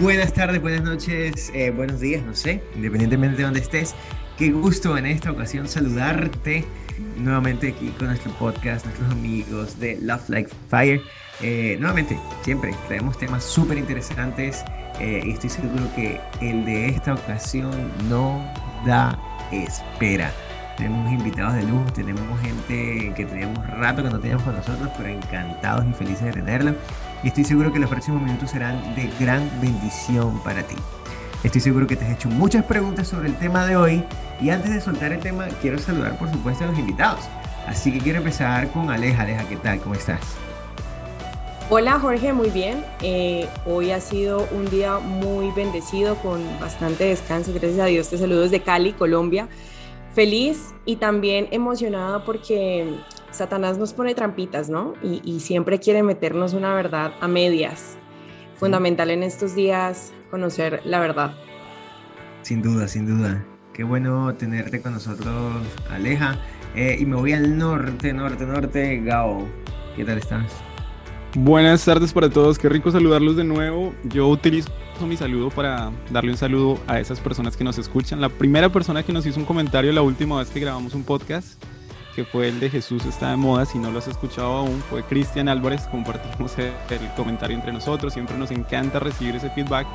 Buenas tardes, buenas noches, eh, buenos días, no sé, independientemente de donde estés. Qué gusto en esta ocasión saludarte nuevamente aquí con nuestro podcast, nuestros amigos de Love Like Fire. Eh, nuevamente, siempre traemos temas súper interesantes eh, y estoy seguro que el de esta ocasión no da espera. Tenemos invitados de lujo, tenemos gente que teníamos rato que no teníamos con nosotros, pero encantados y felices de tenerlo. Estoy seguro que los próximos minutos serán de gran bendición para ti. Estoy seguro que te has hecho muchas preguntas sobre el tema de hoy y antes de soltar el tema quiero saludar por supuesto a los invitados. Así que quiero empezar con Aleja. Aleja, ¿qué tal? ¿Cómo estás? Hola Jorge, muy bien. Eh, hoy ha sido un día muy bendecido con bastante descanso. Gracias a Dios te saludo desde Cali, Colombia. Feliz y también emocionada porque Satanás nos pone trampitas, ¿no? Y, y siempre quiere meternos una verdad a medias. Fundamental en estos días conocer la verdad. Sin duda, sin duda. Qué bueno tenerte con nosotros, Aleja. Eh, y me voy al norte, norte, norte. Gao, ¿qué tal estás? Buenas tardes para todos, qué rico saludarlos de nuevo. Yo utilizo mi saludo para darle un saludo a esas personas que nos escuchan. La primera persona que nos hizo un comentario la última vez que grabamos un podcast, que fue el de Jesús está de moda, si no lo has escuchado aún, fue Cristian Álvarez. Compartimos el, comentario entre nosotros, siempre nos encanta recibir ese feedback.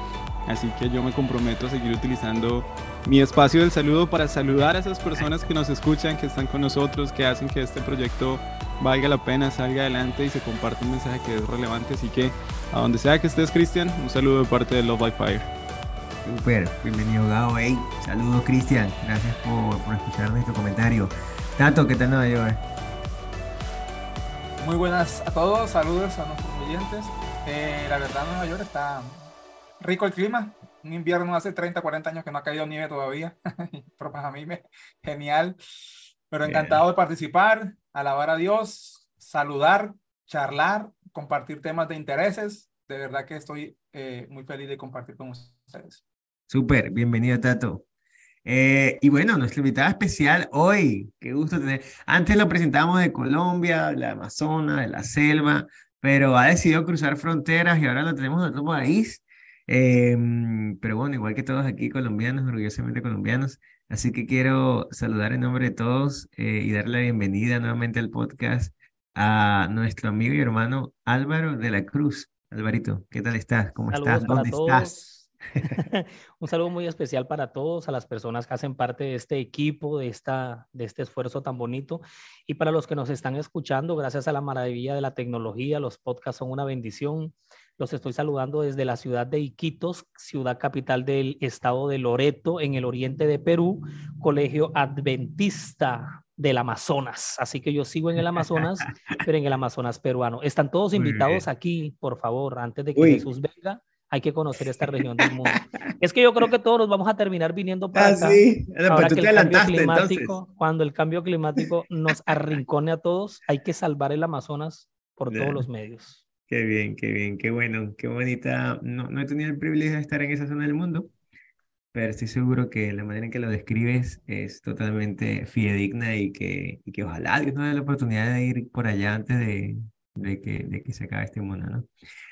Así que yo me comprometo a seguir utilizando mi espacio del saludo para saludar a esas personas que nos escuchan, que están con nosotros, que hacen que este proyecto valga la pena, salga adelante y se comparte un mensaje que es relevante. Así que a donde sea que estés, Cristian, un saludo de parte de Love by Fire. Super, bienvenido Gao, saludos Cristian, gracias por, por escuchar nuestro comentario. Tato, ¿qué tal Nueva York? Muy buenas a todos, saludos a nuestros oyentes. Eh, la verdad, Nueva York está rico el clima. Un invierno hace 30, 40 años que no ha caído nieve todavía. Pero para mí me genial. Pero encantado de participar, alabar a Dios, saludar, charlar, compartir temas de intereses. De verdad que estoy eh, muy feliz de compartir con ustedes. Súper, bienvenido Tato. Eh, y bueno, nuestra invitada especial hoy, qué gusto tener. Antes lo presentamos de Colombia, de la Amazonas, de la selva, pero ha decidido cruzar fronteras y ahora lo tenemos en otro país. Eh, pero bueno, igual que todos aquí colombianos, orgullosamente colombianos. Así que quiero saludar en nombre de todos eh, y darle la bienvenida nuevamente al podcast a nuestro amigo y hermano Álvaro de la Cruz. Alvarito, ¿qué tal estás? ¿Cómo Saludos estás? ¿Dónde todos. estás? Un saludo muy especial para todos, a las personas que hacen parte de este equipo, de, esta, de este esfuerzo tan bonito. Y para los que nos están escuchando, gracias a la maravilla de la tecnología, los podcasts son una bendición. Los estoy saludando desde la ciudad de Iquitos, ciudad capital del estado de Loreto, en el oriente de Perú, colegio adventista del Amazonas. Así que yo sigo en el Amazonas, pero en el Amazonas peruano. Están todos invitados aquí, por favor, antes de que Uy. Jesús venga. Hay que conocer esta región del mundo. Es que yo creo que todos nos vamos a terminar viniendo para Ah, acá. sí. Ah, Ahora Pues tú que te el cambio adelantaste entonces. climático, cuando el cambio climático nos arrincone a todos, hay que salvar el Amazonas por Ya. todos los medios. Qué bien, qué bien, qué bueno, qué bonita. No, no he tenido el privilegio de estar en esa zona del mundo, pero estoy seguro que la manera en que lo describes es totalmente fidedigna y que, y que ojalá Dios nos dé la oportunidad de ir por allá antes de, de que, de que se acabe este mundo, ¿no?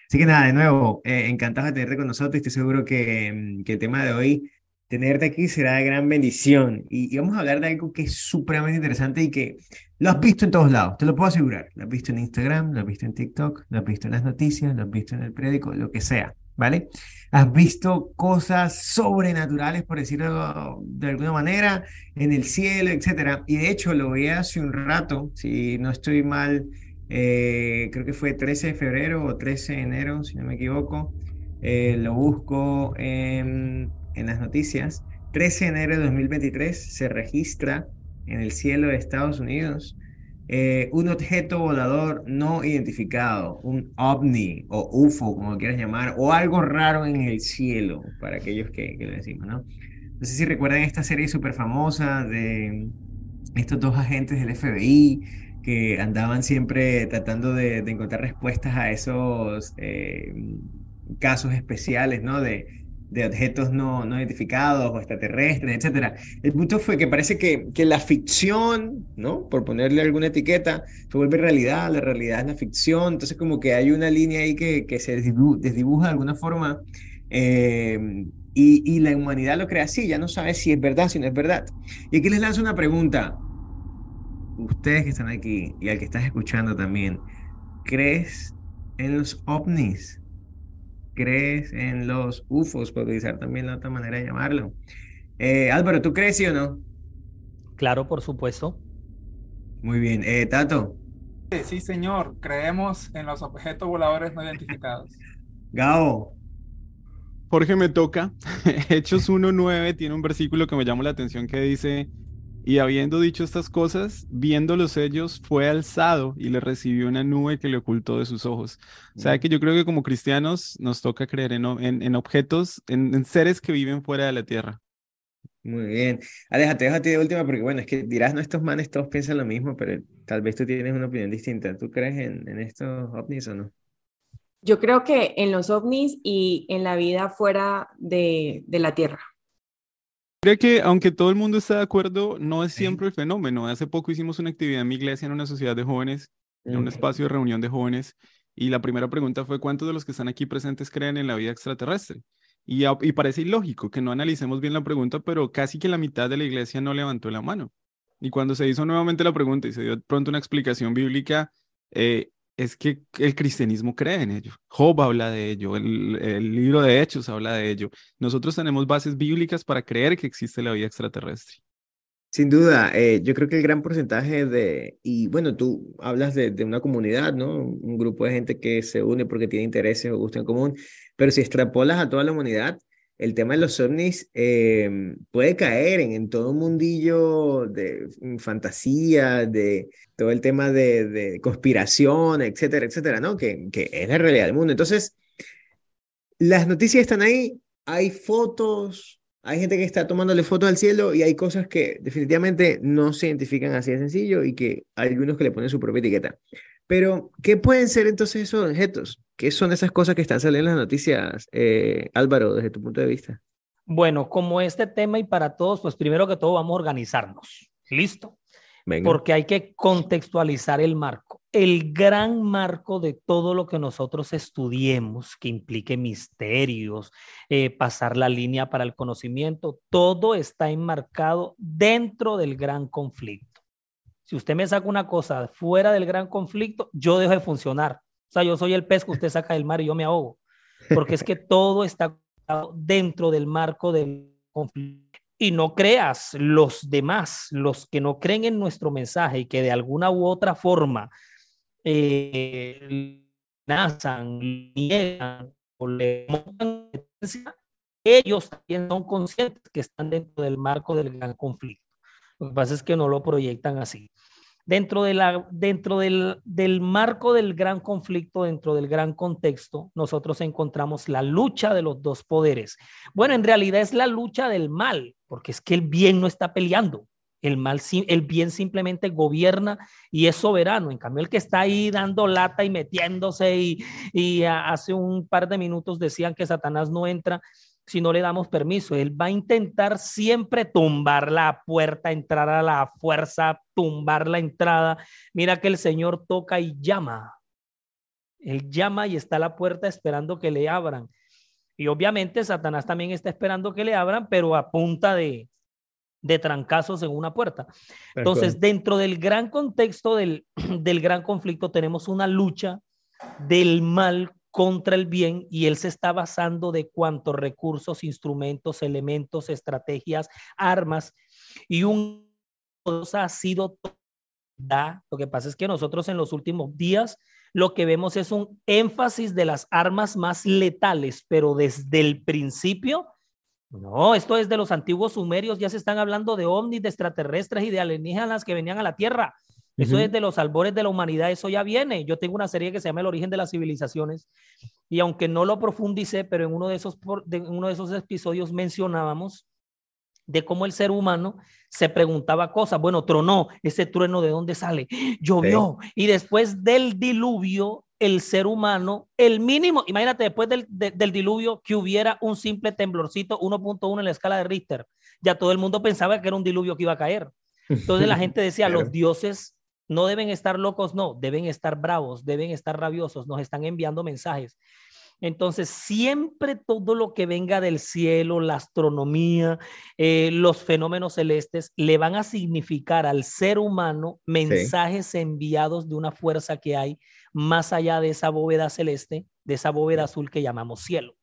Así que nada, de nuevo, eh, encantado de tenerte con nosotros. Estoy seguro que, mm, que el tema de hoy, tenerte aquí será de gran bendición. Y, y vamos a hablar de algo que es supremamente interesante y que lo has visto en todos lados, te lo puedo asegurar. Lo has visto en Instagram, lo has visto en TikTok, lo has visto en las noticias, lo has visto en el periódico, lo que sea, ¿vale? Has visto cosas sobrenaturales, por decirlo de alguna manera, en el cielo, etcétera. Y de hecho lo vi hace un rato, si no estoy mal, eh, creo que fue 13 de febrero o 13 de enero, si no me equivoco. Eh, lo busco en, en las noticias. 13 de enero de 2023 se registra en el cielo de Estados Unidos eh, un objeto volador no identificado, un ovni o UFO, como quieras llamar, o algo raro en el cielo, para aquellos que, que lo decimos, ¿no? No sé si recuerdan esta serie súper famosa de estos dos agentes del FBI que andaban siempre tratando de, encontrar respuestas a esos eh, casos especiales, ¿no? De, objetos no, no identificados o extraterrestres, etcétera. El punto fue que parece que, que la ficción, ¿no? Por ponerle alguna etiqueta, se vuelve realidad, la realidad es la ficción, entonces como que hay una línea ahí que, que se desdibu- desdibuja de alguna forma Eh, y, y, la humanidad lo cree así, ya no sabe si es verdad, si no es verdad. Y aquí les lanzo una pregunta. Ustedes que están aquí y al que estás escuchando también, ¿crees en los ovnis? ¿Crees en los UFOs, por utilizar también la otra manera de llamarlo? Eh, Álvaro, ¿tú crees sí o no? Claro, por supuesto. Muy bien. Eh, Tato. Sí, señor. Creemos en los objetos voladores no identificados. Gao. Jorge me toca. Hechos 1.9 tiene un versículo que me llamó la atención que dice, y habiendo dicho estas cosas, viendo los sellos, fue alzado y le recibió una nube que le ocultó de sus ojos. O sea que yo creo que como cristianos nos toca creer en, en, objetos, en, en, seres que viven fuera de la tierra. Muy bien. Déjate, déjate de última porque bueno, es que dirás, no, estos manes todos piensan lo mismo, pero tal vez tú tienes una opinión distinta. ¿Tú crees en, en estos ovnis o no? Yo creo que en los ovnis y en la vida fuera de, de la Tierra. Creo que aunque todo el mundo está de acuerdo, no es siempre el fenómeno. Hace poco hicimos una actividad en mi iglesia en una sociedad de jóvenes, en un espacio de reunión de jóvenes, y la primera pregunta fue, ¿cuántos de los que están aquí presentes creen en la vida extraterrestre? Y, y parece ilógico que no analicemos bien la pregunta, pero casi que la mitad de la iglesia no levantó la mano. Y cuando se hizo nuevamente la pregunta y se dio pronto una explicación bíblica, eh, es que el cristianismo cree en ello. Job habla de ello, el, el, libro de Hechos habla de ello. Nosotros tenemos bases bíblicas para creer que existe la vida extraterrestre. Sin duda, eh, yo creo que el gran porcentaje de, y bueno, tú hablas de, de, una comunidad, ¿no? Un grupo de gente que se une porque tiene intereses o gustos en común, pero si extrapolas a toda la humanidad, el tema de los ovnis eh, puede caer en, todo un mundillo de fantasía, de todo el tema de, de, conspiración, etcétera, etcétera, ¿no? Que, que es la realidad del mundo. Entonces, las noticias están ahí, hay fotos, hay gente que está tomándole fotos al cielo y hay cosas que definitivamente no se identifican así de sencillo y que algunos que le ponen su propia etiqueta. Pero, ¿qué pueden ser entonces esos objetos? ¿Qué son esas cosas que están saliendo en las noticias, eh, Álvaro, desde tu punto de vista? Bueno, como este tema y para todos, pues primero que todo vamos a organizarnos. ¿Listo? Venga. Porque hay que contextualizar el marco. El gran marco de todo lo que nosotros estudiemos, que implique misterios, eh, pasar la línea para el conocimiento, todo está enmarcado dentro del gran conflicto. Si usted me saca una cosa fuera del gran conflicto, yo dejo de funcionar. O sea, yo soy el pez que usted saca del mar y yo me ahogo. Porque es que todo está dentro del marco del conflicto. Y no creas los demás, los que no creen en nuestro mensaje y que de alguna u otra forma eh, niegan o le montan ellos también son conscientes que están dentro del marco del gran conflicto. Lo que pasa es que no lo proyectan así. Dentro, de la, dentro del, del marco del gran conflicto, dentro del gran contexto, nosotros encontramos la lucha de los dos poderes. Bueno, en realidad es la lucha del mal, porque es que el bien no está peleando. El mal, el bien simplemente gobierna y es soberano. En cambio, el que está ahí dando lata y metiéndose y, y hace un par de minutos decían que Satanás no entra si no le damos permiso. Él va a intentar siempre tumbar la puerta, entrar a la fuerza, tumbar la entrada. Mira que el Señor toca y llama. Él llama y está a la puerta esperando que le abran. Y obviamente Satanás también está esperando que le abran, pero a punta de, de trancazos en una puerta. Entonces, dentro del gran contexto del, del gran conflicto, tenemos una lucha del mal contra el bien y él se está basando de cuantos recursos, instrumentos, elementos, estrategias, armas y un ha sido da. Lo que pasa es que nosotros en los últimos días lo que vemos es un énfasis de las armas más letales, pero desde el principio no, esto es de los antiguos sumerios, ya se están hablando de ovnis, de extraterrestres y de alienígenas que venían a la Tierra. Eso es de los albores de la humanidad, eso ya viene. Yo tengo una serie que se llama El origen de las civilizaciones y aunque no lo profundicé, pero en uno de esos, de uno de esos episodios mencionábamos de cómo el ser humano se preguntaba cosas. Bueno, tronó, ese trueno de dónde sale, llovió. Y después del diluvio, el ser humano, el mínimo, imagínate después del, del diluvio que hubiera un simple temblorcito 1.1 en la escala de Richter. Ya todo el mundo pensaba que era un diluvio que iba a caer. Entonces la gente decía, los dioses no deben estar locos, no, deben estar bravos, deben estar rabiosos, nos están enviando mensajes. Entonces, siempre todo lo que venga del cielo, la astronomía, eh, los fenómenos celestes, le van a significar al ser humano mensajes enviados de una fuerza que hay más allá de esa bóveda celeste, de esa bóveda azul que llamamos cielo.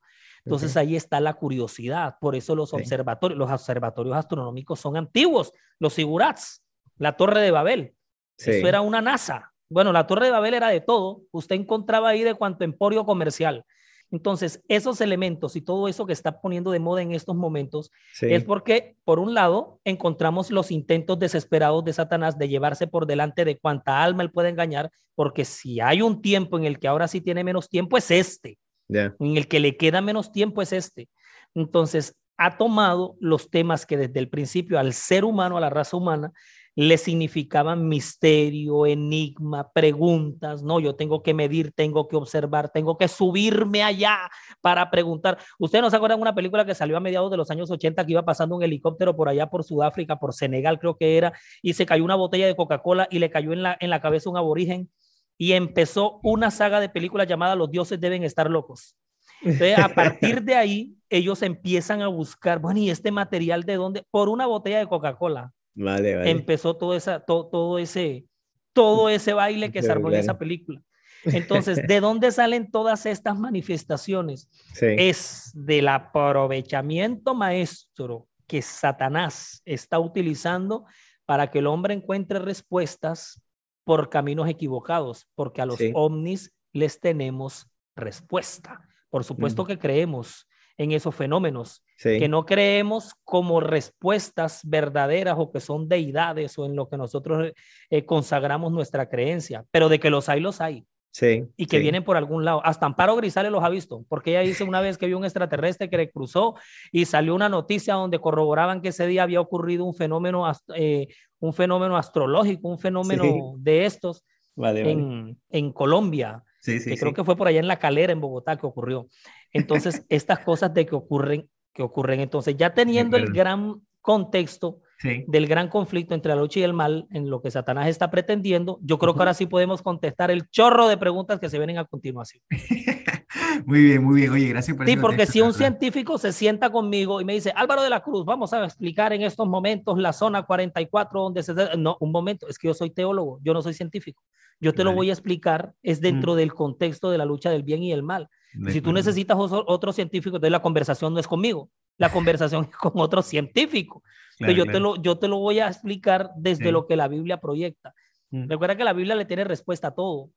Entonces ahí está la curiosidad. Por eso los observatorios, los observatorios astronómicos son antiguos. Los sigurats, la Torre de Babel. Eso era una NASA. Bueno, la Torre de Babel era de todo. Usted encontraba ahí de cuanto emporio comercial. Entonces, esos elementos y todo eso que está poniendo de moda en estos momentos es porque, por un lado, encontramos los intentos desesperados de Satanás de llevarse por delante de cuanta alma él puede engañar, porque si hay un tiempo en el que ahora sí tiene menos tiempo, es este. En el que le queda menos tiempo es este. Entonces, ha tomado los temas que desde el principio al ser humano, a la raza humana, le significaban misterio, enigma, preguntas, no, yo tengo que medir, tengo que observar, tengo que subirme allá para preguntar. ¿Ustedes no se acuerdan de una película que salió a mediados de los años 80 que iba pasando un helicóptero por allá por Sudáfrica, por Senegal creo que era, y se cayó una botella de Coca-Cola y le cayó en la, en la cabeza un aborigen y empezó una saga de películas llamada Los dioses deben estar locos. Entonces, a partir de ahí, ellos empiezan a buscar, bueno, ¿y este material de dónde? Por una botella de Coca-Cola. Vale, Empezó todo, esa, todo, todo, ese, todo ese baile que se armó en esa película. Entonces, ¿de dónde salen todas estas manifestaciones? Es del aprovechamiento maestro que Satanás está utilizando para que el hombre encuentre respuestas por caminos equivocados, porque a los ovnis les tenemos respuesta. Por supuesto mm. que creemos en esos fenómenos, que no creemos como respuestas verdaderas o que son deidades o en lo que nosotros eh, consagramos nuestra creencia, pero de que los hay, los hay. Sí, y que vienen por algún lado. Hasta Amparo Grisales los ha visto, porque ella dice una vez que vio un extraterrestre que le cruzó y salió una noticia donde corroboraban que ese día había ocurrido un fenómeno, eh, un fenómeno astrológico, un fenómeno de estos en, en, Colombia. Sí, que creo que fue por allá en La Calera, en Bogotá, que ocurrió. Entonces, estas cosas de que ocurren, que ocurren. Entonces, ya teniendo el gran contexto del gran conflicto entre la lucha y el mal en lo que Satanás está pretendiendo, yo creo que ahora sí podemos contestar el chorro de preguntas que se vienen a continuación. muy bien, muy bien. Oye, gracias por Sí, porque si un científico se sienta conmigo y me dice, Álvaro de la Cruz, vamos a explicar en estos momentos la zona 44 donde se... No, un momento, es que yo soy teólogo, yo no soy científico. Yo te lo voy a explicar, es dentro mm. del contexto de la lucha del bien y el mal si tú necesitas otro, científico, entonces la conversación no es conmigo, la conversación con otro científico. yo, Te lo, yo te lo voy a explicar desde lo que la Biblia proyecta. Mm. Recuerda que la Biblia le tiene respuesta a todo,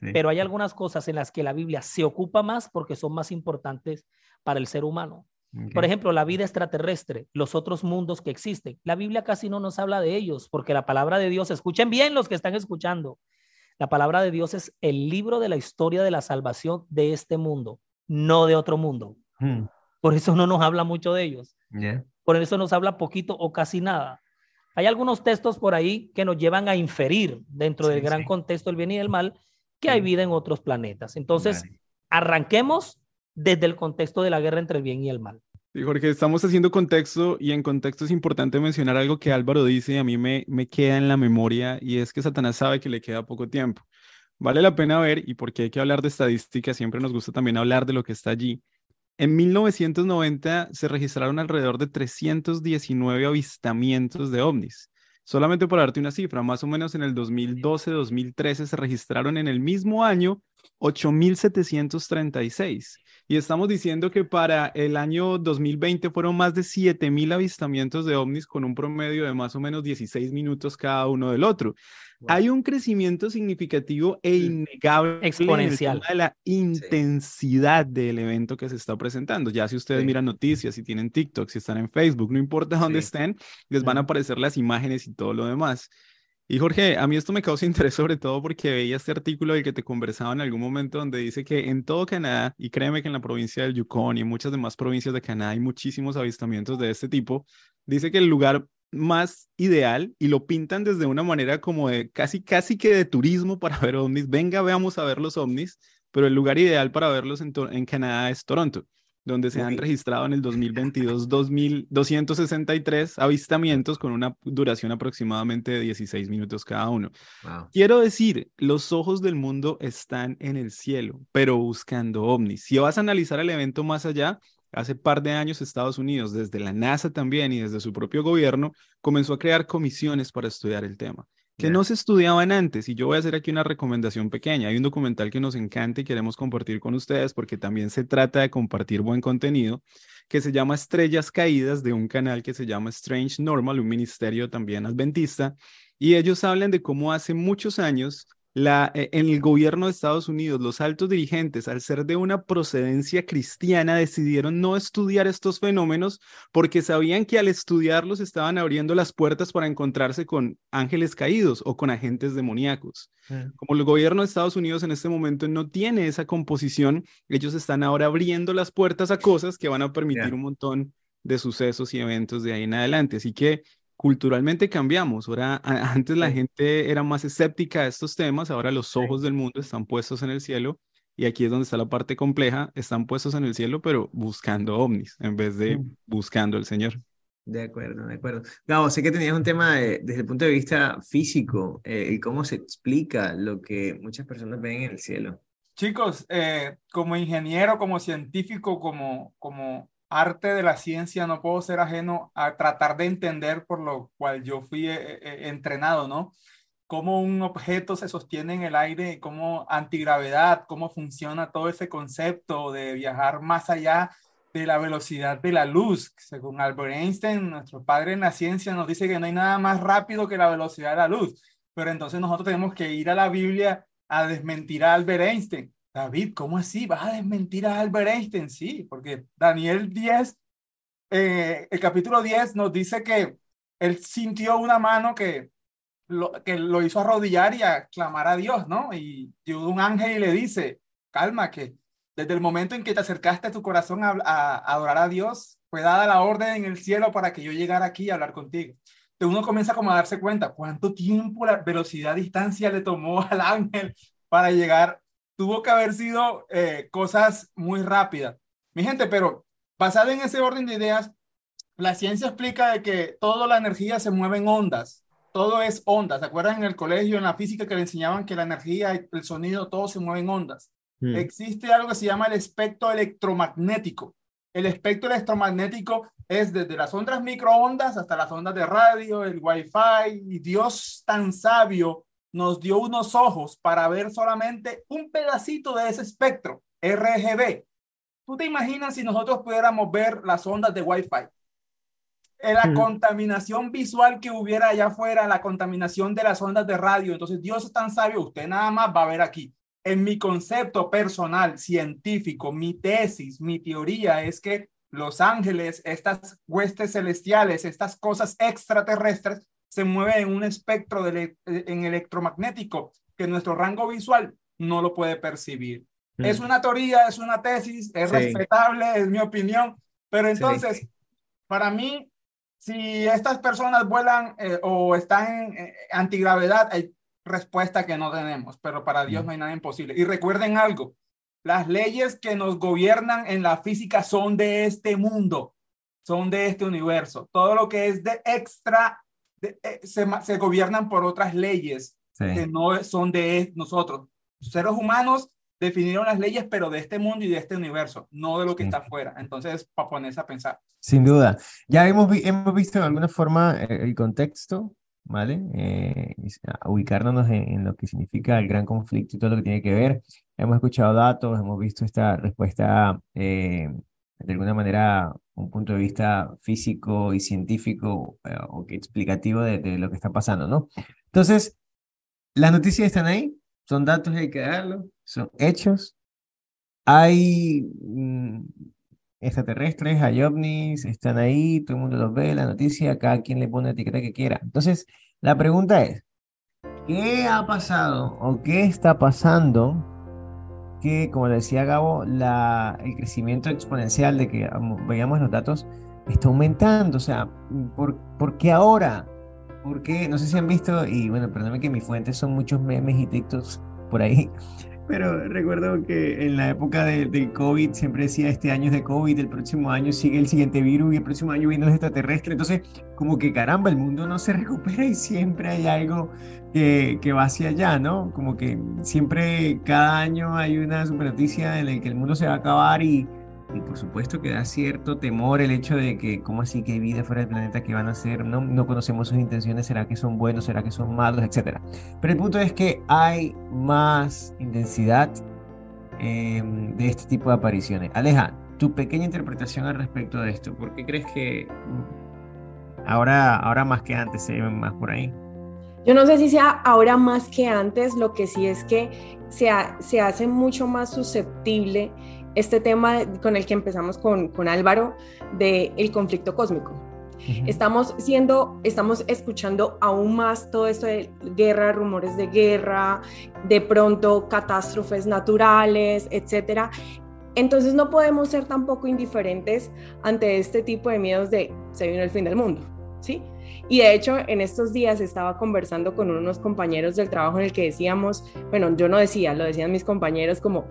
pero hay algunas cosas en las que la Biblia se ocupa más porque son más importantes para el ser humano. Por ejemplo, la vida extraterrestre, los otros mundos que existen. La Biblia casi no nos habla de ellos porque la palabra de Dios, escuchen bien los que están escuchando, la palabra de Dios es el libro de la historia de la salvación de este mundo, no de otro mundo. Hmm. Por eso no nos habla mucho de ellos. Por eso nos habla poquito o casi nada. Hay algunos textos por ahí que nos llevan a inferir dentro del gran contexto del bien y del mal que hay vida en otros planetas. Entonces, arranquemos desde el contexto de la guerra entre el bien y el mal. Sí, Jorge, estamos haciendo contexto y en contexto es importante mencionar algo que Álvaro dice y a mí me, me queda en la memoria y es que Satanás sabe que le queda poco tiempo. Vale la pena ver y porque hay que hablar de estadística, siempre nos gusta también hablar de lo que está allí. En 1990 se registraron alrededor de 319 avistamientos de ovnis. Solamente para darte una cifra, más o menos en el 2012-2013 se registraron en el mismo año 8.736. Y estamos diciendo que para el año 2020 fueron más de 7.000 avistamientos de ovnis con un promedio de más o menos 16 minutos cada uno del otro. Hay un crecimiento significativo e innegable exponencial. de la intensidad del evento que se está presentando. Ya si ustedes miran noticias, si tienen TikTok, si están en Facebook, no importa dónde estén, les van a aparecer las imágenes y todo lo demás. Y Jorge, a mí esto me causa interés sobre todo porque veía este artículo del que te conversaba en algún momento donde dice que en todo Canadá, y créeme que en la provincia del Yukon y en muchas demás provincias de Canadá hay muchísimos avistamientos de este tipo, dice que el lugar más ideal y lo pintan desde una manera como de casi, casi que de turismo para ver ovnis. Venga, veamos a ver los ovnis, pero el lugar ideal para verlos en, en Canadá es Toronto. Donde se han registrado en el 2022 2.263 avistamientos con una duración aproximadamente de 16 minutos cada uno. Quiero decir, los ojos del mundo están en el cielo, pero buscando ovnis. Si vas a analizar el evento más allá, hace par de años Estados Unidos, desde la NASA también y desde su propio gobierno, comenzó a crear comisiones para estudiar el tema que no se estudiaban antes. Y yo voy a hacer aquí una recomendación pequeña. Hay un documental que nos encanta y queremos compartir con ustedes porque también se trata de compartir buen contenido, que se llama Estrellas Caídas de un canal que se llama Strange Normal, un ministerio también adventista. Y ellos hablan de cómo hace muchos años la, eh, en el gobierno de Estados Unidos, los altos dirigentes, al ser de una procedencia cristiana, decidieron no estudiar estos fenómenos porque sabían que al estudiarlos estaban abriendo las puertas para encontrarse con ángeles caídos o con agentes demoníacos. Mm. Como el gobierno de Estados Unidos en este momento no tiene esa composición, ellos están ahora abriendo las puertas a cosas que van a permitir un montón de sucesos y eventos de ahí en adelante. Así que culturalmente cambiamos. Ahora, antes la gente era más escéptica a estos temas, ahora los ojos del mundo están puestos en el cielo y aquí es donde está la parte compleja, están puestos en el cielo, pero buscando ovnis en vez de buscando al Señor. De acuerdo, de acuerdo. Gabo, sé que tenías un tema desde el punto de vista físico eh, y cómo se explica lo que muchas personas ven en el cielo. Chicos, eh, como ingeniero, como científico, como, como arte de la ciencia no puedo ser ajeno a tratar de entender por lo cual yo fui eh, eh, entrenado, ¿no? Cómo un objeto se sostiene en el aire, cómo antigravedad, cómo funciona todo ese concepto de viajar más allá de la velocidad de la luz. Según Albert Einstein, nuestro padre en la ciencia nos dice que no hay nada más rápido que la velocidad de la luz. Pero entonces nosotros tenemos que ir a la Biblia a desmentir a Albert Einstein. David, ¿cómo así? ¿Vas a desmentir a Albert Einstein? Sí, porque Daniel 10, eh, el capítulo 10 nos dice que él sintió una mano que lo, que lo hizo arrodillar y a a Dios, ¿no? Y un ángel y le dice, calma, que desde el momento en que te acercaste a tu corazón a, adorar a Dios, fue dada la orden en el cielo para que yo llegara aquí a hablar contigo. Entonces uno comienza como a darse cuenta cuánto tiempo, la velocidad, distancia le tomó al ángel para llegar tuvo que haber sido eh, cosas muy rápidas. Mi gente, pero basada en ese orden de ideas, la ciencia explica de que toda la energía se mueve en ondas. Todo es ondas. ¿Se acuerdan en el colegio, en la física, que le enseñaban que la energía, el sonido, todo se mueve en ondas? Hmm. Existe algo que se llama el espectro electromagnético. El espectro electromagnético es desde las ondas microondas hasta las ondas de radio, el wifi, y Dios tan sabio nos dio unos ojos para ver solamente un pedacito de ese espectro RGB. ¿Tú te imaginas si nosotros pudiéramos ver las ondas de Wi-Fi? En la contaminación visual que hubiera allá afuera, la contaminación de las ondas de radio. Entonces, Dios es tan sabio, usted nada más va a ver aquí. En mi concepto personal, científico, mi tesis, mi teoría es que los ángeles, estas huestes celestiales, estas cosas extraterrestres, se mueve en un espectro de en electromagnético que nuestro rango visual no lo puede percibir. Mm. Es una teoría, es una tesis, es respetable, es mi opinión, pero entonces, para mí, si estas personas vuelan eh, o están en eh, antigravedad, hay respuesta que no tenemos, pero para Dios mm. no hay nada imposible. Y recuerden algo, las leyes que nos gobiernan en la física son de este mundo, son de este universo. Todo lo que es de extra eh, se, gobiernan por otras leyes que no son de nosotros. seres humanos definieron las leyes, pero de este mundo y de este universo, no de lo que está afuera. Entonces, para ponerse a pensar. Sin duda. Ya hemos, hemos visto de alguna forma eh, el, contexto, ¿vale? Eh, ubicarnos en, lo que significa el gran conflicto y todo lo que tiene que ver. Hemos escuchado datos, hemos visto esta respuesta de alguna manera un punto de vista físico y científico eh, o explicativo de, lo que está pasando, ¿no? Entonces, las noticias están ahí, son datos hay que darlos, son hechos. Hay mm, extraterrestres, hay ovnis, están ahí, todo el mundo los ve, la noticia, cada quien le pone la etiqueta que quiera. Entonces, la pregunta es, ¿qué ha pasado o qué está pasando que, como decía Gabo, el crecimiento exponencial de que veíamos los datos está aumentando. O sea, ¿por, ¿por qué ahora? ¿Por qué? No sé si han visto, y bueno, perdóname que mis fuentes son muchos memes y TikToks por ahí, Pero recuerdo que en la época del COVID siempre decía este año es de COVID, el próximo año sigue el siguiente virus y el próximo año viene los extraterrestres. Entonces, como que caramba, el mundo no se recupera y siempre hay algo que, que va hacia allá, ¿no? Como que siempre cada año hay una super noticia en la que el mundo se va a acabar y y por supuesto que da cierto temor el hecho de que, ¿cómo así que hay vida fuera del planeta que van a hacer? No, no conocemos sus intenciones, ¿será que son buenos? ¿Será que son malos? Etcétera. Pero el punto es que hay más intensidad em, de este tipo de apariciones. Aleja, tu pequeña interpretación al respecto de esto, ¿por qué crees que ahora, ahora más que antes se ven más por ahí? Yo no sé si sea ahora más que antes, lo que sí es que se, se hace mucho más susceptible este tema con el que empezamos con, con Álvaro del el conflicto cósmico. Estamos siendo, estamos escuchando aún más todo esto de guerra, rumores de guerra, de pronto catástrofes naturales, etcétera. Entonces no podemos ser tampoco indiferentes ante este tipo de miedos de se vino el fin del mundo, ¿sí? Y de hecho, en estos días estaba conversando con unos compañeros del trabajo en el que decíamos, bueno, yo no decía, lo decían mis compañeros como,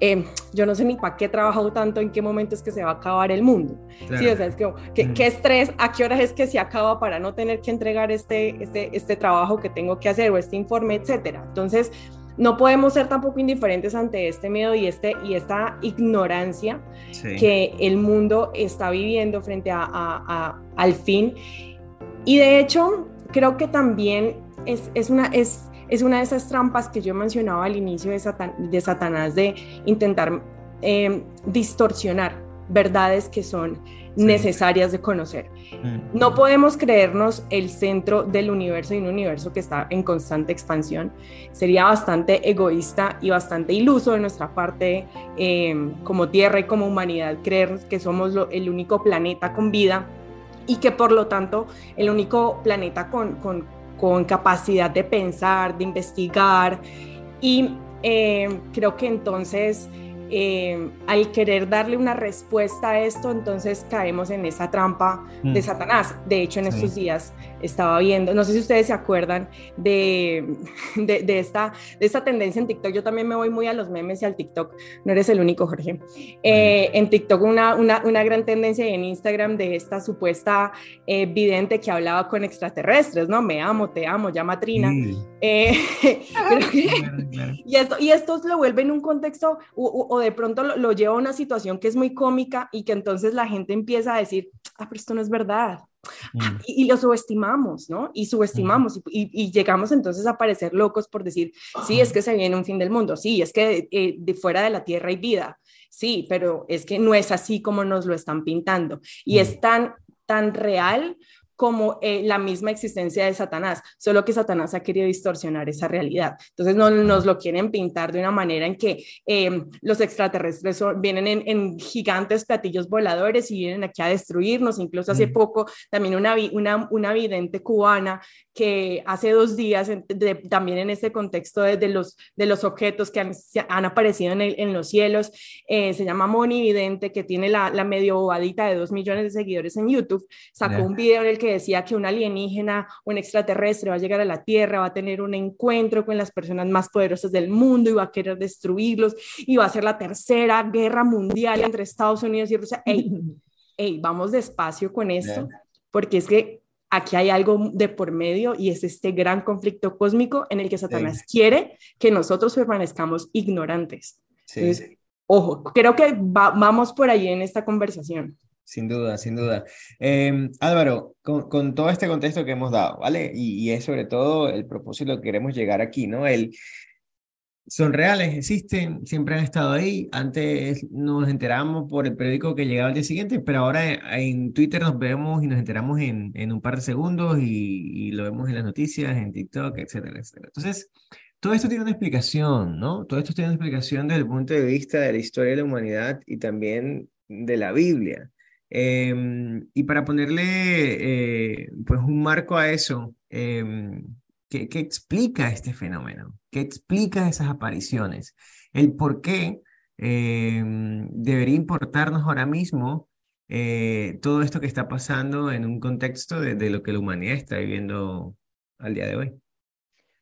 Em, yo no sé ni para qué he trabajado tanto, en qué momento es que se va a acabar el mundo. Sí, o sea, es que, ¿qué, estrés, a qué horas es que se acaba para no tener que entregar este, este, este trabajo que tengo que hacer o este informe, etcétera. Entonces, no podemos ser tampoco indiferentes ante este miedo y, este, y esta ignorancia que el mundo está viviendo frente a, a, al fin. Y de hecho, creo que también es, es una, es, es una de esas trampas que yo mencionaba al inicio de, de Satanás de intentar em, distorsionar verdades que son necesarias de conocer. Mm. No podemos creernos el centro del universo y un universo que está en constante expansión. Sería bastante egoísta y bastante iluso de nuestra parte em, como Tierra y como humanidad creer que somos el único planeta con vida y que por lo tanto el único planeta con, con con capacidad de pensar, de investigar y eh, creo que entonces eh, al querer darle una respuesta a esto, entonces caemos en esa trampa de mm. Satanás. De hecho, en estos días estaba viendo, no sé si ustedes se acuerdan de, de, esta, de esta tendencia en TikTok. Yo también me voy muy a los memes y al TikTok. No eres el único, Jorge. Eh, en TikTok una, una, una, gran tendencia y en Instagram de esta supuesta eh, vidente que hablaba con extraterrestres, ¿no? Me amo, te amo, llama Trina. y, esto, y estos lo vuelven un contexto o, de pronto lo, lleva a una situación que es muy cómica y que entonces la gente empieza a decir, ah, pero esto no es verdad. Ah, mm. y, lo subestimamos, ¿no? Y subestimamos y, llegamos entonces a parecer locos por decir, sí, es que se viene un fin del mundo, sí, es que eh, de fuera de la Tierra hay vida, sí, pero es que no es así como nos lo están pintando. Y es tan, tan real como eh, la misma existencia de Satanás, solo que Satanás ha querido distorsionar esa realidad. Entonces no, nos lo quieren pintar de una manera en que em, los extraterrestres vienen en, gigantes platillos voladores y vienen aquí a destruirnos. Incluso hace poco también una, una, una vidente cubana que hace dos días, también en este contexto de, los, de los objetos que han, han aparecido en, en, los cielos, eh, se llama Moni Vidente, que tiene la, la medio bobadita de dos millones de seguidores en YouTube, sacó un video en el que decía que un alienígena, un extraterrestre va a llegar a la Tierra, va a tener un encuentro con las personas más poderosas del mundo y va a querer destruirlos y va a ser la tercera guerra mundial entre Estados Unidos y Rusia. Ey, vamos despacio con esto, porque es que aquí hay algo de por medio y es este gran conflicto cósmico en el que Satanás quiere que nosotros permanezcamos ignorantes. Entonces, ojo, creo que vamos por ahí en esta conversación. Sin duda, sin duda. Em, Álvaro, con, todo este contexto que hemos dado, ¿vale? Y, es sobre todo el propósito que queremos llegar aquí, ¿no? El, son reales, existen, siempre han estado ahí. Antes nos enteramos por el periódico que llegaba al día siguiente, pero ahora en, Twitter nos vemos y nos enteramos en, en un par de segundos y, y, lo vemos en las noticias, en TikTok, etcétera, etcétera. Entonces, todo esto tiene una explicación, ¿no? Todo esto tiene una explicación desde el punto de vista de la historia de la humanidad y también de la Biblia. Em, y para ponerle eh, pues un marco a eso, em, ¿qué, ¿qué, explica este fenómeno? ¿Qué explica esas apariciones? El por qué em, debería importarnos ahora mismo eh, todo esto que está pasando en un contexto de, lo que la humanidad está viviendo al día de hoy.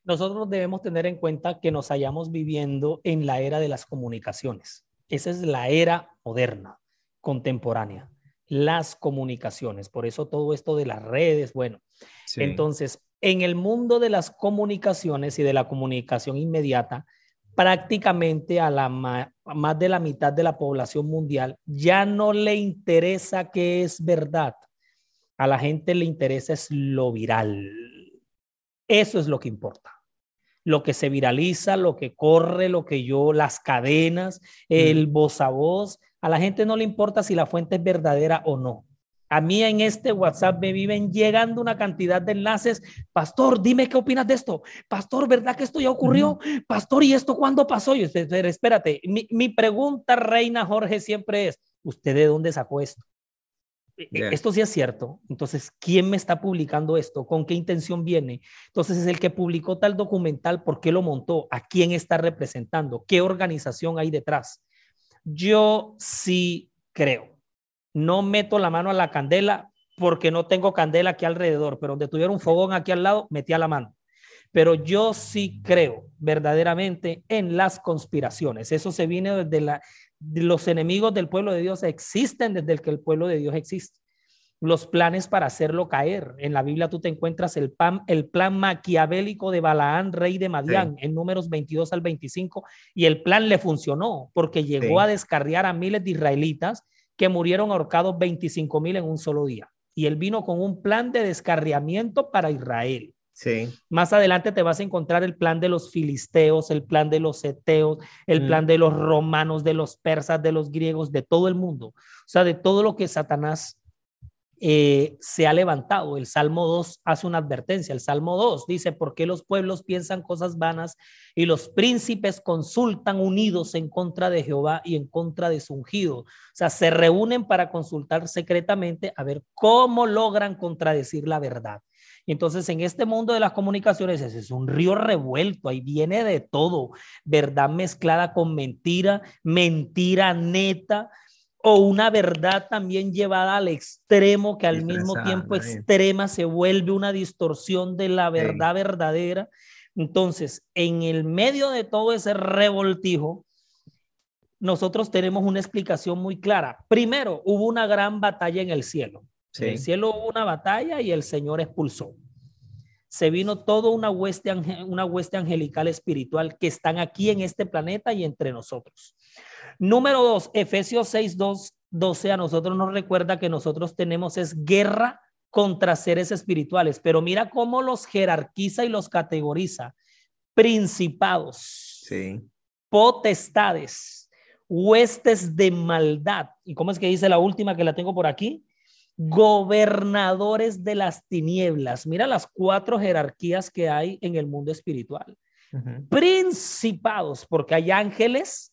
nosotros debemos tener en cuenta que nos hayamos viviendo en la era de las comunicaciones. Esa es la era moderna, contemporánea, las comunicaciones. Por eso todo esto de las redes, bueno. Entonces, en el mundo de las comunicaciones y de la comunicación inmediata, prácticamente a la más de la mitad de la población mundial ya no le interesa qué es verdad. A la gente le interesa es lo viral. Eso es lo que importa. Lo que se viraliza, lo que corre, lo que yo, las cadenas, el voz a voz. A la gente no le importa si la fuente es verdadera o no. A mí en este WhatsApp me viven llegando una cantidad de enlaces. Pastor, dime qué opinas de esto. Pastor, ¿verdad que esto ya ocurrió? Pastor, ¿y esto cuándo pasó? Y usted, espérate, mi, mi, pregunta, Reina Jorge, siempre es, ¿usted de dónde sacó esto? E, e, esto sí es cierto. Entonces, ¿quién me está publicando esto? ¿Con qué intención viene? Entonces, es el que publicó tal documental, ¿por qué lo montó? ¿A quién está representando? ¿Qué organización hay detrás? Yo sí creo no meto la mano a la candela porque no tengo candela aquí alrededor, pero donde tuviera un fogón aquí al lado, metía la mano. Pero yo sí creo verdaderamente en las conspiraciones. Eso se viene desde la, los enemigos del pueblo de Dios existen desde el que el pueblo de Dios existe. Los planes para hacerlo caer. En la Biblia tú te encuentras el, plan, el plan maquiavélico de Balaán, rey de Madián, en números 22 al 25, y el plan le funcionó porque llegó a descarriar a miles de israelitas que murieron ahorcados 25 mil en un solo día. Y él vino con un plan de descarriamiento para Israel. Sí. Más adelante te vas a encontrar el plan de los filisteos, el plan de los eteos, el mm. plan de los romanos, de los persas, de los griegos, de todo el mundo. O sea, de todo lo que Satanás eh, se ha levantado. El Salmo 2 hace una advertencia. El Salmo 2 dice, ¿por qué los pueblos piensan cosas vanas y los príncipes consultan unidos en contra de Jehová y en contra de su ungido? O sea, se reúnen para consultar secretamente a ver cómo logran contradecir la verdad. Entonces en este mundo de las comunicaciones es un río revuelto, ahí viene de todo, verdad mezclada con mentira, mentira neta, o una verdad también llevada al extremo, que al mismo tiempo extrema se vuelve una distorsión de la verdad verdadera. Entonces, en el medio de todo ese revoltijo, nosotros tenemos una explicación muy clara. Primero, hubo una gran batalla en el cielo. En el cielo hubo una batalla y el Señor expulsó. Se vino toda una hueste, una hueste angelical espiritual que están aquí en este planeta y entre nosotros. Número dos, Efesios 6, 2, 12 a nosotros nos recuerda que nosotros tenemos es guerra contra seres espirituales, pero mira cómo los jerarquiza y los categoriza. Principados, potestades, huestes de maldad. ¿Y cómo es que dice la última que la tengo por aquí? Gobernadores de las tinieblas. Mira las cuatro jerarquías que hay en el mundo espiritual. Principados, porque hay ángeles,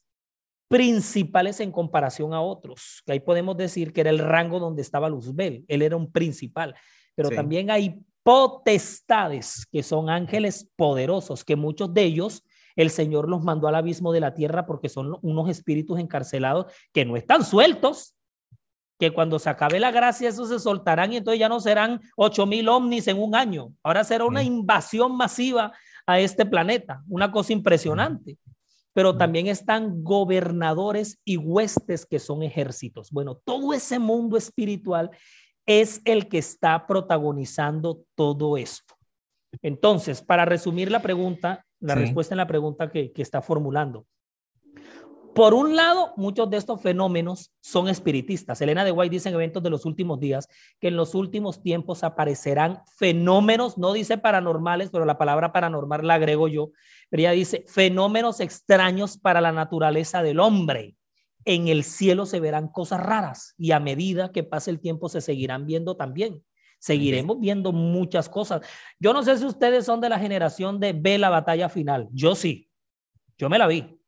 principales en comparación a otros, que ahí podemos decir que era el rango donde estaba Luzbel, él era un principal, pero también hay potestades, que son ángeles poderosos, que muchos de ellos el Señor los mandó al abismo de la tierra porque son unos espíritus encarcelados que no están sueltos, que cuando se acabe la gracia, esos se soltarán y entonces ya no serán ocho mil ovnis en un año. Ahora será una invasión masiva a este planeta, una cosa impresionante pero también están gobernadores y huestes que son ejércitos. Bueno, todo ese mundo espiritual es el que está protagonizando todo esto. Entonces, para resumir la pregunta, la respuesta en la pregunta que, que está formulando, por un lado, muchos de estos fenómenos son espiritistas. Elena de White dice en eventos de los últimos días que en los últimos tiempos aparecerán fenómenos, no dice paranormales, pero la palabra paranormal la agrego yo, pero ella dice fenómenos extraños para la naturaleza del hombre. En el cielo se verán cosas raras y a medida que pase el tiempo se seguirán viendo también. Seguiremos viendo muchas cosas. Yo no sé si ustedes son de la generación de ve la batalla final. Yo sí. Yo me la vi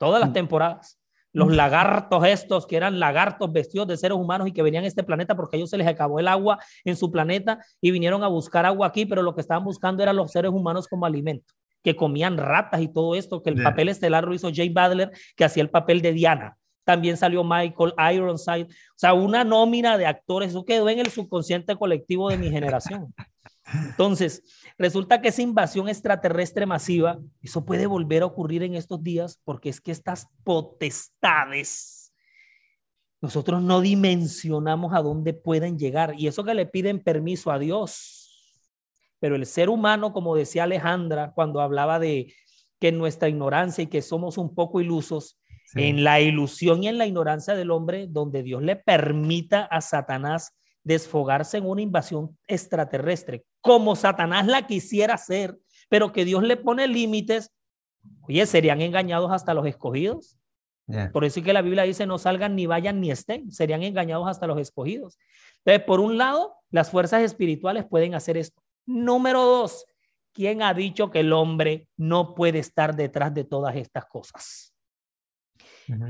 todas las mm. temporadas. Los mm. lagartos estos, que eran lagartos vestidos de seres humanos y que venían a este planeta porque a ellos se les acabó el agua en su planeta y vinieron a buscar agua aquí, pero lo que estaban buscando eran los seres humanos como alimento, que comían ratas y todo esto, que el papel estelar lo hizo Jay Butler, que hacía el papel de Diana. También salió Michael Ironside, o sea, una nómina de actores, eso quedó en el subconsciente colectivo de mi generación. Entonces, resulta que esa invasión extraterrestre masiva, eso puede volver a ocurrir en estos días porque es que estas potestades, nosotros no dimensionamos a dónde pueden llegar y eso que le piden permiso a Dios. Pero el ser humano, como decía Alejandra cuando hablaba de que nuestra ignorancia y que somos un poco ilusos, en la ilusión y en la ignorancia del hombre, donde Dios le permita a Satanás desfogarse en una invasión extraterrestre, como Satanás la quisiera hacer, pero que Dios le pone límites, oye, serían engañados hasta los escogidos. Por eso es que la Biblia dice, no salgan ni vayan ni estén, serían engañados hasta los escogidos. Entonces, por un lado, las fuerzas espirituales pueden hacer esto. Número dos, ¿quién ha dicho que el hombre no puede estar detrás de todas estas cosas?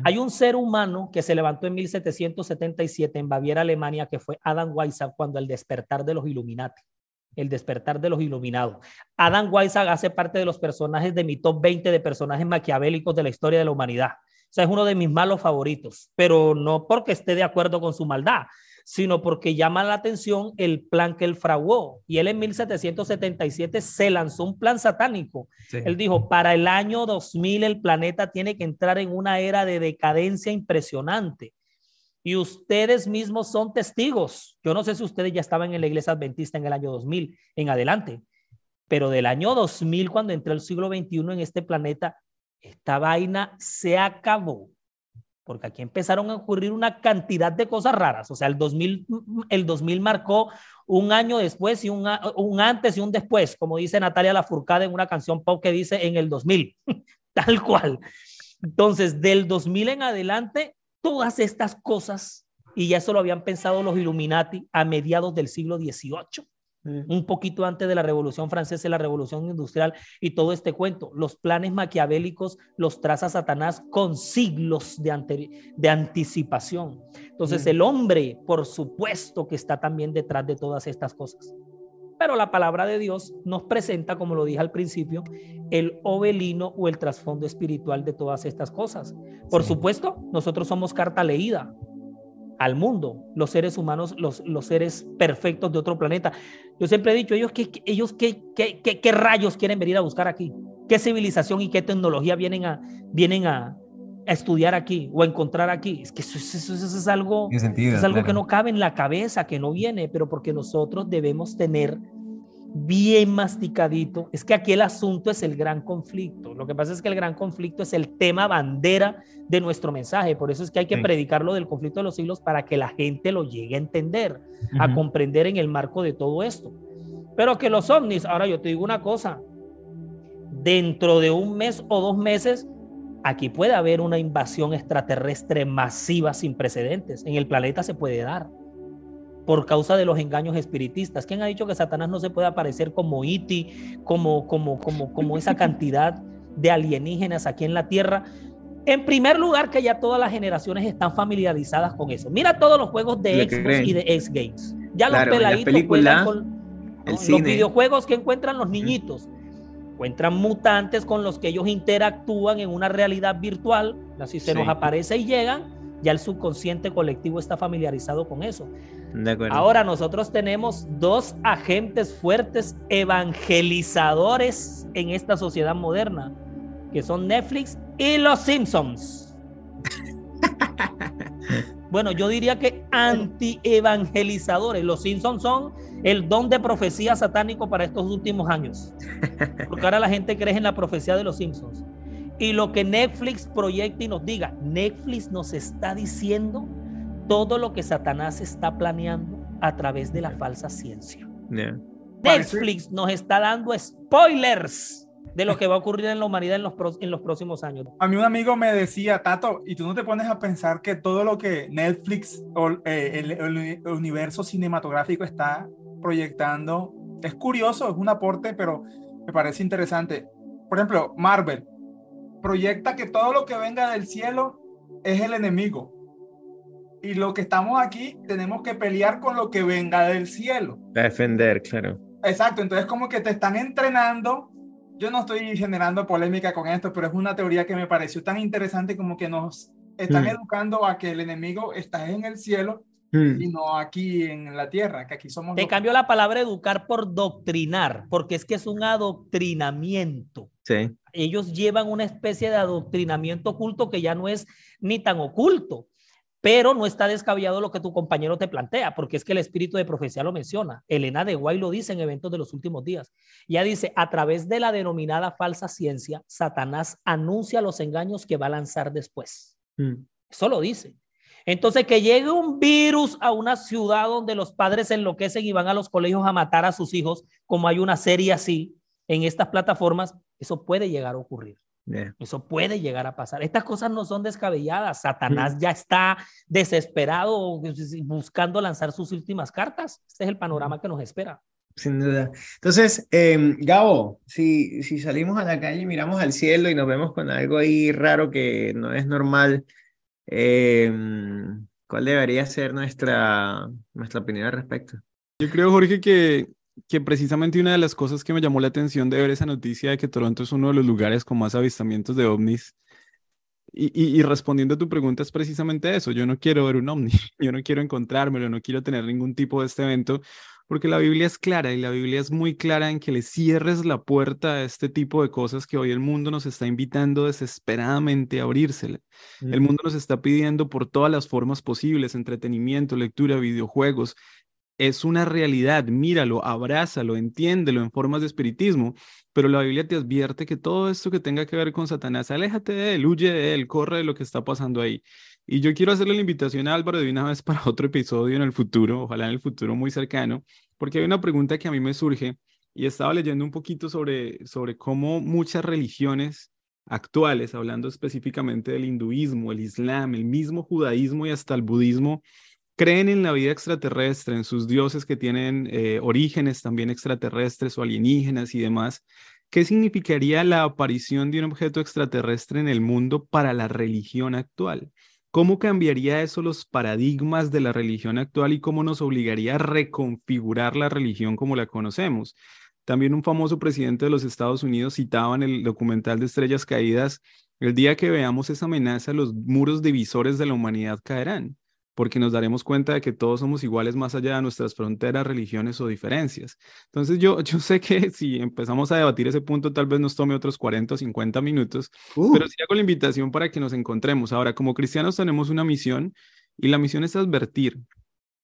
Hay un ser humano que se levantó en 1777 en Baviera, Alemania, que fue Adam Weishaupt cuando el despertar de los Illuminati, el despertar de los iluminados. Adam Weishaupt hace parte de los personajes de mi top 20 de personajes maquiavélicos de la historia de la humanidad. O sea, es uno de mis malos favoritos, pero no porque esté de acuerdo con su maldad, sino porque llama la atención el plan que él fraguó. Y él en 1777 se lanzó un plan satánico. Él dijo, para el año 2000 el planeta tiene que entrar en una era de decadencia impresionante. Y ustedes mismos son testigos. Yo no sé si ustedes ya estaban en la iglesia adventista en el año 2000 en adelante, pero del año 2000, cuando entró el siglo XXI en este planeta, esta vaina se acabó porque aquí empezaron a ocurrir una cantidad de cosas raras. O sea, el 2000, el 2000 marcó un año después y un, un antes y un después, como dice Natalia Lafourcade en una canción pop que dice en el 2000, tal cual. Entonces, del 2000 en adelante, todas estas cosas, y ya eso lo habían pensado los Illuminati a mediados del siglo XVIII un poquito antes de la Revolución Francesa y la Revolución Industrial y todo este cuento. Los planes maquiavélicos los traza Satanás con siglos de, de anticipación. Entonces el hombre, por supuesto que está también detrás de todas estas cosas. Pero la palabra de Dios nos presenta, como lo dije al principio, el ovelino o el trasfondo espiritual de todas estas cosas. Por supuesto, nosotros somos carta leída, al mundo, los seres humanos, los, los seres perfectos de otro planeta. Yo siempre he dicho, ellos, ¿qué, ellos qué, qué, qué, rayos quieren venir a buscar aquí? ¿Qué civilización y qué tecnología vienen a, vienen a, estudiar aquí o encontrar aquí? Es que eso, eso, es algo, es algo que no cabe en la cabeza, que no viene, pero porque nosotros debemos tener bien masticadito. Es que aquí el asunto es el gran conflicto. Lo que pasa es que el gran conflicto es el tema bandera de nuestro mensaje. Por eso es que hay que predicarlo del conflicto de los siglos para que la gente lo llegue a entender, a comprender en el marco de todo esto. Pero que los ovnis, ahora yo te digo una cosa, dentro de un mes o dos meses, aquí puede haber una invasión extraterrestre masiva sin precedentes. En el planeta se puede dar por causa de los engaños espiritistas. ¿Quién ha dicho que Satanás no se puede aparecer como Iti, como, como, como, como esa cantidad de alienígenas aquí en la Tierra? En primer lugar, que ya todas las generaciones están familiarizadas con eso. Mira todos los juegos de Xbox y de X Games. Ya los peladitos juegan con los videojuegos que encuentran los niñitos. Encuentran mutantes con los que ellos interactúan en una realidad virtual. Así se nos aparece y llegan ya el subconsciente colectivo está familiarizado con eso. Ahora nosotros tenemos dos agentes fuertes evangelizadores en esta sociedad moderna, que son Netflix y los Simpsons. bueno, yo diría que anti-evangelizadores. Los Simpsons son el don de profecía satánico para estos últimos años. Porque ahora la gente cree en la profecía de los Simpsons y lo que Netflix proyecta y nos diga. Netflix nos está diciendo todo lo que Satanás está planeando a través de la falsa ciencia. Netflix nos está dando spoilers de lo que va a ocurrir en la humanidad en los, en los próximos años. A mí un amigo me decía, Tato, y tú no te pones a pensar que todo lo que Netflix o eh, el, el, universo cinematográfico está proyectando es curioso, es un aporte, pero me parece interesante. Por ejemplo, Marvel proyecta que todo lo que venga del cielo es el enemigo. Y lo que estamos aquí, tenemos que pelear con lo que venga del cielo. Defender, claro. Exacto, entonces como que te están entrenando. Yo no estoy generando polémica con esto, pero es una teoría que me pareció tan interesante como que nos están mm. educando a que el enemigo está en el cielo mm. sino aquí en la tierra, que aquí somos... Te cambió la palabra educar por doctrinar, porque es que es un adoctrinamiento. Sí. Ellos llevan una especie de adoctrinamiento oculto que ya no es ni tan oculto, pero no está descabellado lo que tu compañero te plantea, porque es que el espíritu de profecía lo menciona. Elena de Guay lo dice en eventos de los últimos días. Ya dice, a través de la denominada falsa ciencia, Satanás anuncia los engaños que va a lanzar después. Mm. Eso lo dice. Entonces, que llegue un virus a una ciudad donde los padres enloquecen y van a los colegios a matar a sus hijos, como hay una serie así en estas plataformas, eso puede llegar a ocurrir. Eso puede llegar a pasar. Estas cosas no son descabelladas. Satanás ya está desesperado buscando lanzar sus últimas cartas. Este es el panorama que nos espera. Sin duda. Entonces, eh, Gabo, si, si salimos a la calle y miramos al cielo y nos vemos con algo ahí raro que no es normal, eh, ¿cuál debería ser nuestra, nuestra opinión al respecto? Yo creo, Jorge, que que precisamente una de las cosas que me llamó la atención de ver esa noticia de que Toronto es uno de los lugares con más avistamientos de ovnis, y, y, respondiendo a tu pregunta es precisamente eso, yo no quiero ver un ovni, yo no quiero encontrármelo, no quiero tener ningún tipo de este evento, porque la Biblia es clara y la Biblia es muy clara en que le cierres la puerta a este tipo de cosas que hoy el mundo nos está invitando desesperadamente a abrírsela. El mundo nos está pidiendo por todas las formas posibles, entretenimiento, lectura, videojuegos, es una realidad, míralo, abrázalo, entiéndelo en formas de espiritismo, pero la Biblia te advierte que todo esto que tenga que ver con Satanás, aléjate de él, huye de él, corre de lo que está pasando ahí. Y yo quiero hacerle la invitación a Álvaro de una vez para otro episodio en el futuro, ojalá en el futuro muy cercano, porque hay una pregunta que a mí me surge y estaba leyendo un poquito sobre, sobre cómo muchas religiones actuales, hablando específicamente del hinduismo, el islam, el mismo judaísmo y hasta el budismo, creen en la vida extraterrestre, en sus dioses que tienen eh, orígenes también extraterrestres o alienígenas y demás, ¿qué significaría la aparición de un objeto extraterrestre en el mundo para la religión actual? ¿Cómo cambiaría eso los paradigmas de la religión actual y cómo nos obligaría a reconfigurar la religión como la conocemos? También un famoso presidente de los Estados Unidos citaba en el documental de Estrellas Caídas, el día que veamos esa amenaza, los muros divisores de la humanidad caerán porque nos daremos cuenta de que todos somos iguales más allá de nuestras fronteras, religiones o diferencias. Entonces yo, yo sé que si empezamos a debatir ese punto tal vez nos tome otros 40 o 50 minutos, uh. pero sí hago la invitación para que nos encontremos. Ahora, como cristianos tenemos una misión y la misión es advertir.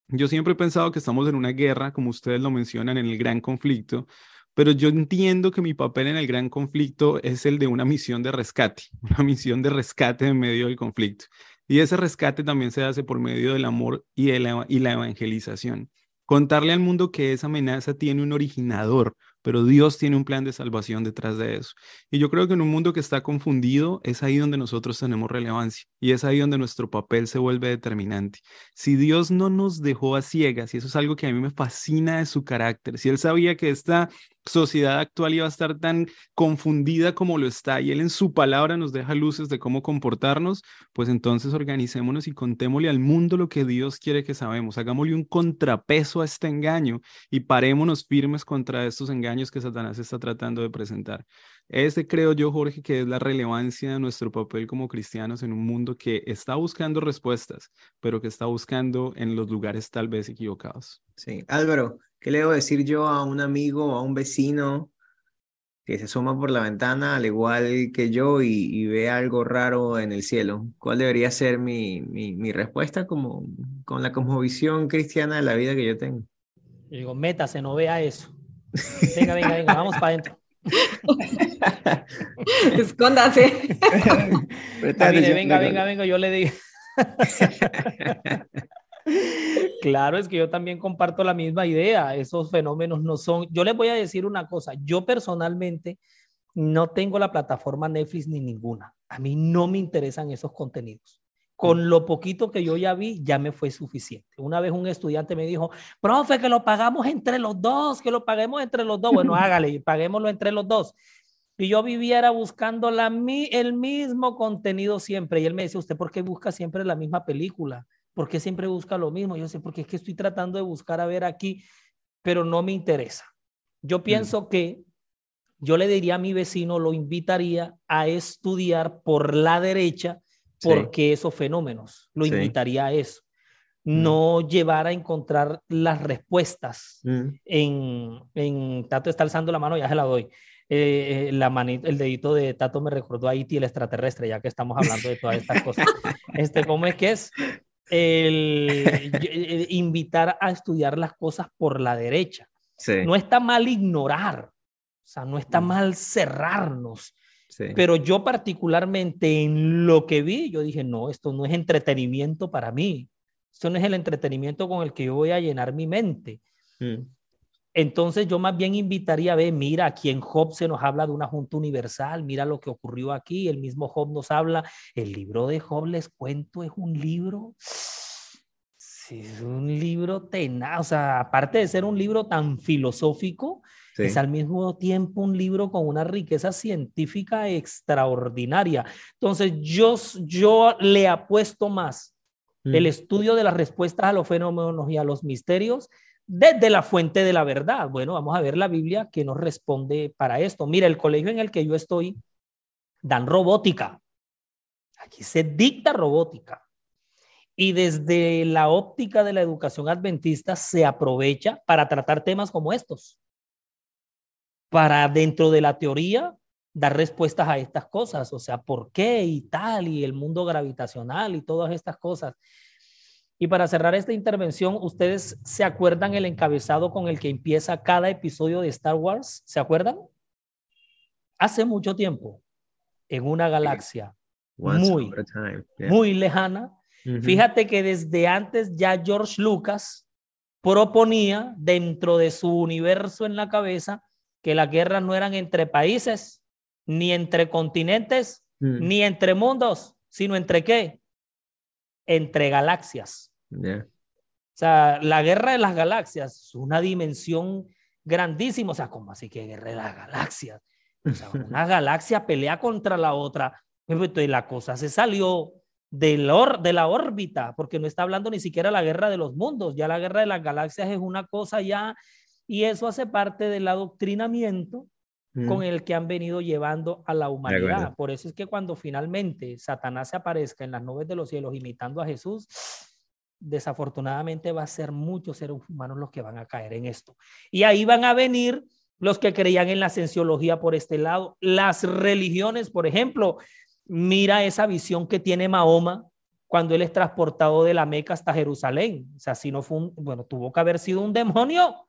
Yo siempre he pensado que estamos en una guerra, como ustedes lo mencionan, en el gran conflicto, pero yo entiendo que mi papel en el gran conflicto es el de una misión de rescate, una misión de rescate en medio del conflicto. Y ese rescate también se hace por medio del amor y, y la evangelización. Contarle al mundo que esa amenaza tiene un originador, pero Dios tiene un plan de salvación detrás de eso. Y yo creo que en un mundo que está confundido, es ahí donde nosotros tenemos relevancia y es ahí donde nuestro papel se vuelve determinante. Si Dios no nos dejó a ciegas, y eso es algo que a mí me fascina de su carácter, si Él sabía que esta sociedad actual iba a estar tan confundida como lo está y Él en su palabra nos deja luces de cómo comportarnos, pues entonces organicémonos y contémosle al mundo lo que Dios quiere que sabemos, hagámosle un contrapeso a este engaño y parémonos firmes contra estos engaños que Satanás está tratando de presentar. Ese creo yo, Jorge, que es la relevancia de nuestro papel como cristianos en un mundo que está buscando respuestas, pero que está buscando en los lugares tal vez equivocados. Sí, Álvaro, ¿Qué le debo decir yo a un amigo o a un vecino que se asoma por la ventana al igual que yo y, ve algo raro en el cielo? ¿Cuál debería ser mi, mi, respuesta como, con la cosmovisión cristiana de la vida que yo tengo? Yo digo, métase, no vea eso. Venga, venga, venga, vamos para adentro. Escóndase. venga, venga, venga, yo le digo. Claro, es que yo también comparto la misma idea. Esos fenómenos no son. Yo les voy a decir una cosa. Yo personalmente no tengo la plataforma Netflix ni ninguna. A mí no me interesan esos contenidos. Con lo poquito que yo ya vi, ya me fue suficiente. Una vez un estudiante me dijo, profe, que lo pagamos entre los dos, que lo paguemos entre los dos. Bueno, hágale, paguémoslo entre los dos. Y yo viviera buscando la, el mismo contenido siempre. Y él me decía, ¿usted por qué busca siempre la misma película? ¿Por qué siempre busca lo mismo? Yo sé, porque es que estoy tratando de buscar a ver aquí, pero no me interesa. Yo mm. pienso que yo le diría a mi vecino, lo invitaría a estudiar por la derecha, porque esos fenómenos, lo invitaría a eso. no llevar a encontrar las respuestas Mm. en, en Tato está alzando la mano, ya se la doy. Eh, la manito, el dedito de Tato me recordó a E.T. el extraterrestre, ya que estamos hablando de todas estas cosas. Este, ¿Cómo es que es? El, eh, invitar a estudiar las cosas por la derecha. Sí, No está mal ignorar, o sea, no está Mm. mal cerrarnos, sí. pero yo particularmente en lo que vi, yo dije, no, esto no es entretenimiento para mí, esto no es el entretenimiento con el que yo voy a llenar mi mente. Mm. Entonces yo más bien invitaría a ver, mira, aquí en Job se nos habla de una junta universal, mira lo que ocurrió aquí, el mismo Job nos habla, el libro de Job, les cuento, es un libro, sí, es un libro tenaz, o sea, aparte de ser un libro tan filosófico, Sí. es al mismo tiempo un libro con una riqueza científica extraordinaria. Entonces yo, yo le apuesto más Mm. el estudio de las respuestas a los fenómenos y a los misterios desde la fuente de la verdad. Bueno, vamos a ver la Biblia que nos responde para esto. Mira, el colegio en el que yo estoy dan robótica. Aquí se dicta robótica. Y desde la óptica de la educación adventista se aprovecha para tratar temas como estos. Para dentro de la teoría dar respuestas a estas cosas, o sea, por qué y tal, y el mundo gravitacional y todas estas cosas. Y para cerrar esta intervención, ¿ustedes se acuerdan el encabezado con el que empieza cada episodio de Star Wars? ¿Se acuerdan? Hace mucho tiempo, en una galaxia muy. Yeah. muy lejana, fíjate que desde antes ya George Lucas proponía dentro de su universo en la cabeza que las guerras no eran entre países, ni entre continentes, Mm. ni entre mundos, sino entre qué? Entre galaxias. Yeah. O sea, la guerra de las galaxias es una dimensión grandísima. O sea, ¿cómo así que guerra de las galaxias? O sea, una galaxia pelea contra la otra. Entonces, la cosa se salió del or- de la órbita, porque no está hablando ni siquiera la guerra de los mundos. Ya la guerra de las galaxias es una cosa ya, y eso hace parte del adoctrinamiento Mm. con el que han venido llevando a la humanidad. Por eso es que cuando finalmente Satanás se aparezca en las nubes de los cielos imitando a Jesús, desafortunadamente va a ser muchos seres humanos los que van a caer en esto. Y ahí van a venir los que creían en la cienciología por este lado, las religiones, por ejemplo, mira esa visión que tiene Mahoma cuando él es transportado de la Meca hasta Jerusalén. O sea, si no fue un, bueno, tuvo que haber sido un demonio.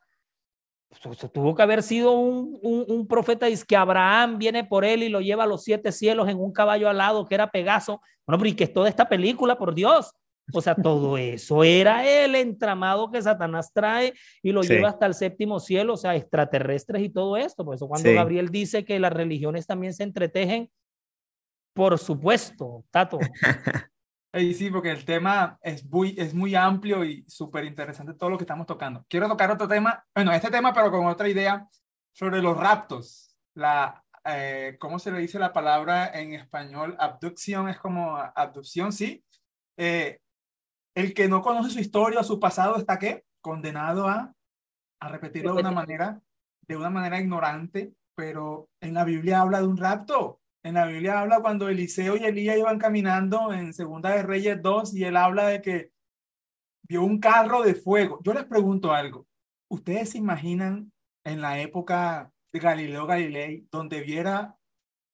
Eso tuvo que haber sido un, un, un profeta, es que Abraham viene por él y lo lleva a los siete cielos en un caballo alado que era Pegaso. Bueno, pero ¿y qué es toda esta película, por Dios? O sea, todo eso era el entramado que Satanás trae y lo Sí. lleva hasta el séptimo cielo, o sea, extraterrestres y todo esto. Por eso cuando Sí. Gabriel dice que las religiones también se entretejen, por supuesto, Tato. Sí, porque el tema es muy, es muy amplio y súper interesante todo lo que estamos tocando. Quiero tocar otro tema, bueno, este tema, pero con otra idea sobre los raptos. La, eh, ¿cómo se le dice la palabra en español? Abducción es como abducción, sí. Eh, el que no conoce su historia o su pasado está qué? Condenado a, a repetirlo de una manera, de una manera ignorante, pero en la Biblia habla de un rapto. En la Biblia habla cuando Eliseo y Elías iban caminando en Segunda de Reyes 2 y él habla de que vio un carro de fuego. Yo les pregunto algo. ¿Ustedes se imaginan en la época de Galileo Galilei donde viera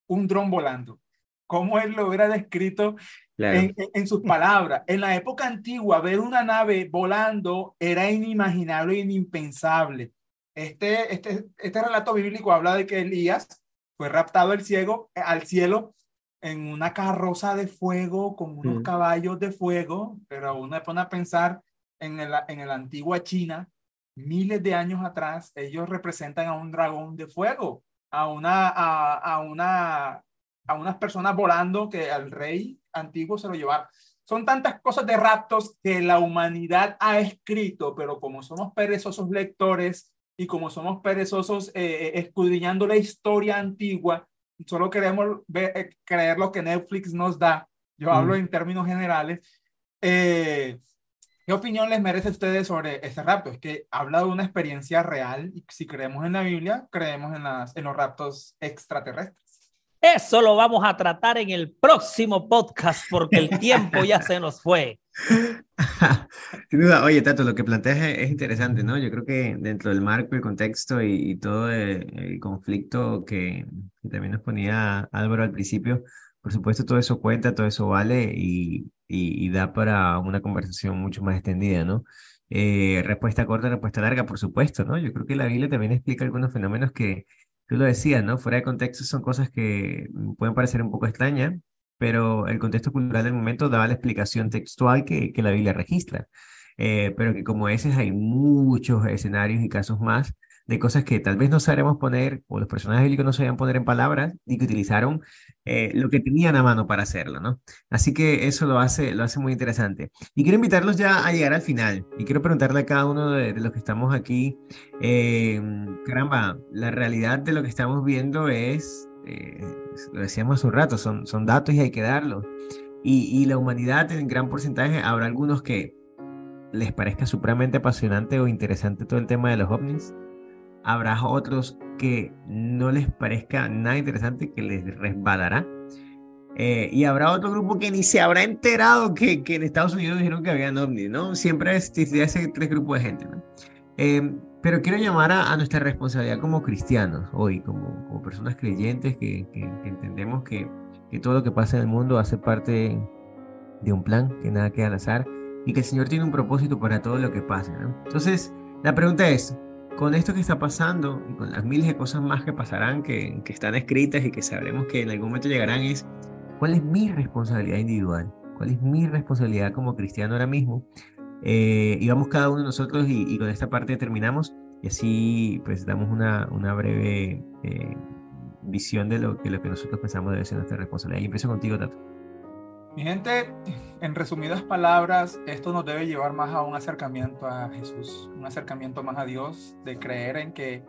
un dron volando? ¿Cómo él lo hubiera descrito Claro. en, en- en sus palabras. En la época antigua, ver una nave volando era inimaginable e impensable. Este, este, este relato bíblico habla de que Elías fue raptado al, ciego, al cielo en una carroza de fuego con unos Mm. caballos de fuego, pero uno se pone a pensar en el, en el antigua China, miles de años atrás, ellos representan a un dragón de fuego, a una, a, a una, a unas personas volando que al rey antiguo se lo llevaron. Son tantas cosas de raptos que la humanidad ha escrito, pero como somos perezosos lectores y como somos perezosos eh, eh, escudriñando la historia antigua, solo queremos ver, eh, creer lo que Netflix nos da. Yo Mm. hablo en términos generales. Eh, ¿Qué opinión les merece a ustedes sobre este rapto? Es que habla de una experiencia real y si creemos en la Biblia, creemos en, las, en los raptos extraterrestres. Eso lo vamos a tratar en el próximo podcast porque el tiempo ya se nos fue. Sin duda, oye, Tato, lo que planteas es, es interesante, ¿no? Yo creo que dentro del marco, el contexto y, todo el, conflicto que, también nos ponía Álvaro al principio, por supuesto, todo eso cuenta, todo eso vale y, da para una conversación mucho más extendida, ¿no? Eh, respuesta corta, respuesta larga, por supuesto, ¿no? Yo creo que la Biblia también explica algunos fenómenos que tú lo decías, ¿no? Fuera de contexto son cosas que pueden parecer un poco extrañas, pero el contexto cultural del momento daba la explicación textual que, que la Biblia registra. Eh, pero que como ese hay muchos escenarios y casos más de cosas que tal vez no sabremos poner o los personajes bíblicos no sabían poner en palabras y que utilizaron eh, lo que tenían a mano para hacerlo, ¿no? Así que eso lo hace, lo hace muy interesante. Y quiero invitarlos ya a llegar al final y quiero preguntarle a cada uno de, de los que estamos aquí, eh, caramba, la realidad de lo que estamos viendo es, eh, lo decíamos hace un rato, son, son datos y hay que darlos. Y, y la humanidad en gran porcentaje, habrá algunos que les parezca supremamente apasionante o interesante todo el tema de los ovnis, habrá otros que no les parezca nada interesante, que les resbalará. Eh, y habrá otro grupo que ni se habrá enterado que, que en Estados Unidos dijeron que habían ovnis, ¿no? Siempre existía ese tres grupos de gente, ¿no? Eh, pero quiero llamar a, a, nuestra responsabilidad como cristianos hoy, como, como personas creyentes que, que, que entendemos que, que, todo lo que pasa en el mundo hace parte de un plan, que nada queda al azar y que el Señor tiene un propósito para todo lo que pasa, ¿no? Entonces, la pregunta es, con esto que está pasando y con las miles de cosas más que pasarán, que, que, están escritas y que sabremos que en algún momento llegarán, es cuál es mi responsabilidad individual, cuál es mi responsabilidad como cristiano ahora mismo. Eh, y vamos cada uno de nosotros y, y, con esta parte terminamos y así pues damos una, una breve eh, visión de lo que, lo que nosotros pensamos debe ser nuestra responsabilidad. Y empiezo contigo, Tato. Mi gente, en resumidas palabras, esto nos debe llevar más a un acercamiento a Jesús, un acercamiento más a Dios, de creer en que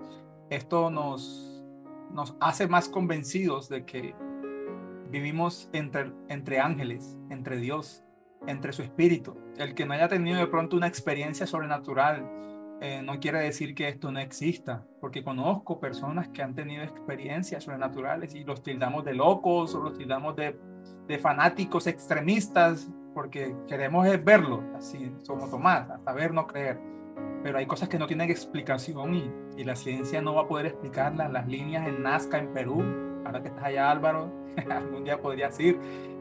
esto nos, nos hace más convencidos de que vivimos entre, entre ángeles, entre Dios, entre su espíritu. El que no haya tenido de pronto una experiencia sobrenatural eh, no quiere decir que esto no exista, porque conozco personas que han tenido experiencias sobrenaturales y los tildamos de locos o los tildamos de fanáticos extremistas porque queremos verlo, así somos Tomás, hasta ver, no creer. Pero hay cosas que no tienen explicación y, y, la ciencia no va a poder explicarlas. Las líneas en Nazca, en Perú, ahora que estás allá Álvaro, algún día podrías ir,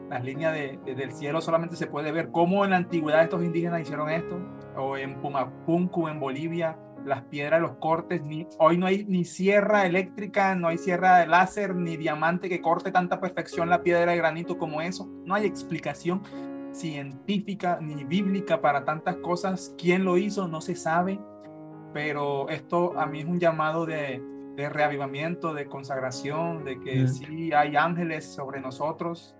las líneas de, de, del cielo solamente se puede ver cómo en la antigüedad estos indígenas hicieron esto, o en Pumapunku, en Bolivia, las piedras, los cortes, ni, hoy no hay ni sierra eléctrica, no hay sierra de láser, ni diamante que corte tanta perfección la piedra de granito como eso. No hay explicación científica ni bíblica para tantas cosas. ¿Quién lo hizo? No se sabe, pero esto a mí es un llamado de, de reavivamiento, de consagración, de que sí hay ángeles sobre nosotros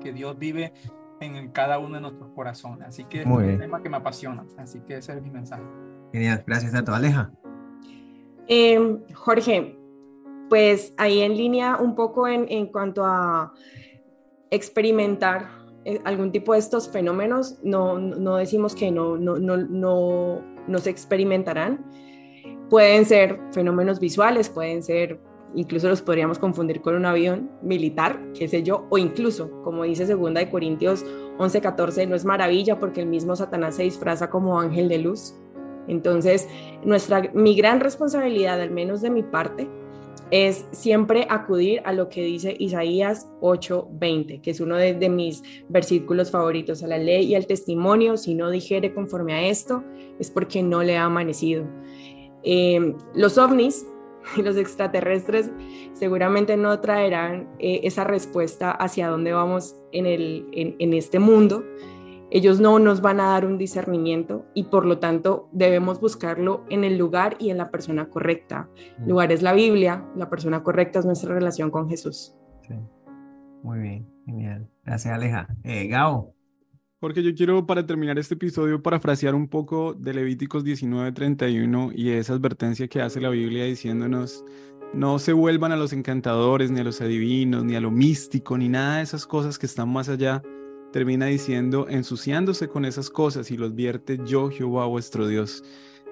que Dios vive en cada uno de nuestros corazones. Así que es un tema que me apasiona. Así que ese es mi mensaje. Genial, gracias Tato. Aleja. Eh, Jorge, pues ahí en línea un poco en, en cuanto a experimentar eh, algún tipo de estos fenómenos, no, no decimos que no, no, no, no, no se experimentarán. Pueden ser fenómenos visuales, pueden ser incluso los podríamos confundir con un avión militar, qué sé yo, o incluso, como dice segunda de Corintios 11:14, no es maravilla porque el mismo Satanás se disfraza como ángel de luz. Entonces, nuestra, mi gran responsabilidad, al menos de mi parte, es siempre acudir a lo que dice Isaías 8:20, que es uno de, mis versículos favoritos, a la ley y al testimonio, si no dijere conforme a esto, es porque no le ha amanecido. Eh, los ovnis los extraterrestres seguramente no traerán eh, esa respuesta hacia dónde vamos en, el, en, en este mundo, ellos no nos van a dar un discernimiento y por lo tanto debemos buscarlo en el lugar y en la persona correcta. El lugar es la Biblia, la persona correcta es nuestra relación con Jesús. Sí. Muy bien, genial. Gracias, Aleja. Eh, Gao. Porque yo quiero para terminar este episodio parafrasear un poco de Levíticos 19:31 y esa advertencia que hace la Biblia diciéndonos no se vuelvan a los encantadores, ni a los adivinos, ni a lo místico, ni nada de esas cosas que están más allá termina diciendo, ensuciándose con esas cosas y los vierte yo, Jehová, vuestro Dios.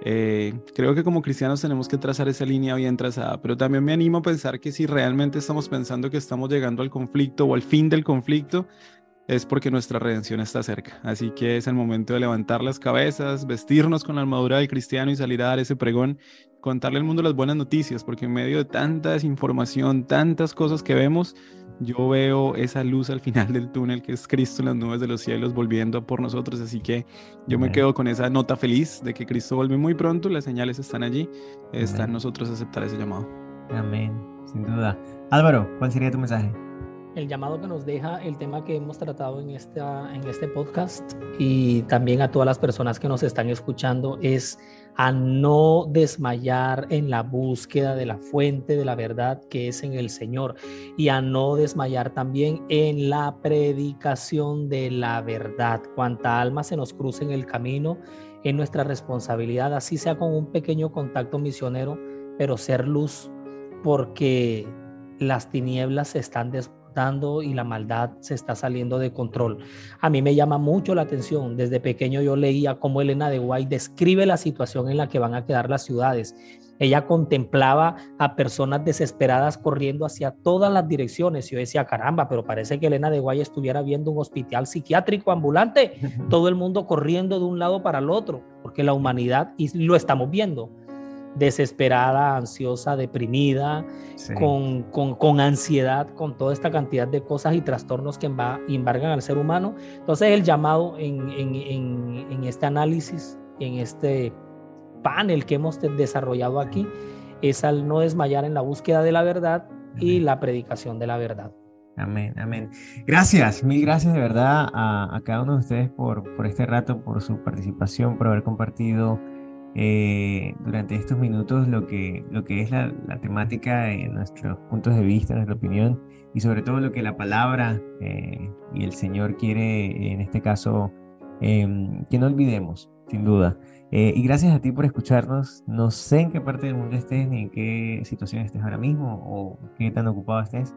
Eh, creo que como cristianos tenemos que trazar esa línea bien trazada, pero también me animo a pensar que si realmente estamos pensando que estamos llegando al conflicto o al fin del conflicto, es porque nuestra redención está cerca. Así que es el momento de levantar las cabezas, vestirnos con la armadura del cristiano y salir a dar ese pregón, contarle al mundo las buenas noticias, porque en medio de tanta desinformación, tantas cosas que vemos, yo veo esa luz al final del túnel que es Cristo en las nubes de los cielos volviendo por nosotros. Así que yo me quedo con esa nota feliz de que Cristo vuelve muy pronto, las señales están allí, está en nosotros aceptar ese llamado. Amén, sin duda. Álvaro, ¿cuál sería tu mensaje? El llamado que nos deja el tema que hemos tratado en, esta, en este podcast y también a todas las personas que nos están escuchando es a no desmayar en la búsqueda de la fuente de la verdad que es en el Señor y a no desmayar también en la predicación de la verdad. Cuanta alma se nos cruce en el camino, es nuestra responsabilidad, así sea con un pequeño contacto misionero, pero ser luz porque las tinieblas se están dando y la maldad se está saliendo de control. A mí me llama mucho la atención. Desde pequeño yo leía cómo Elena de Guay describe la situación en la que van a quedar las ciudades. Ella contemplaba a personas desesperadas corriendo hacia todas las direcciones. Yo decía, caramba, pero parece que Elena de Guay estuviera viendo un hospital psiquiátrico ambulante, todo el mundo corriendo de un lado para el otro, porque la humanidad, y lo estamos viendo, desesperada, ansiosa, deprimida, con, con, ansiedad, con toda esta cantidad de cosas y trastornos que embargan al ser humano. Entonces el llamado en, en, en, este análisis, en este panel que hemos desarrollado aquí, es al no desmayar en la búsqueda de la verdad y la predicación de la verdad. Amén, amén. Gracias, mil gracias de verdad a, a cada uno de ustedes por, por este rato, por su participación, por haber compartido eh, durante estos minutos lo que, lo que es la, temática en nuestros puntos de vista, nuestra opinión y sobre todo lo que la palabra eh, y el Señor quiere en este caso em, que no olvidemos, sin duda. Eh, y gracias a ti por escucharnos. No sé en qué parte del mundo estés ni en qué situación estés ahora mismo o qué tan ocupado estés,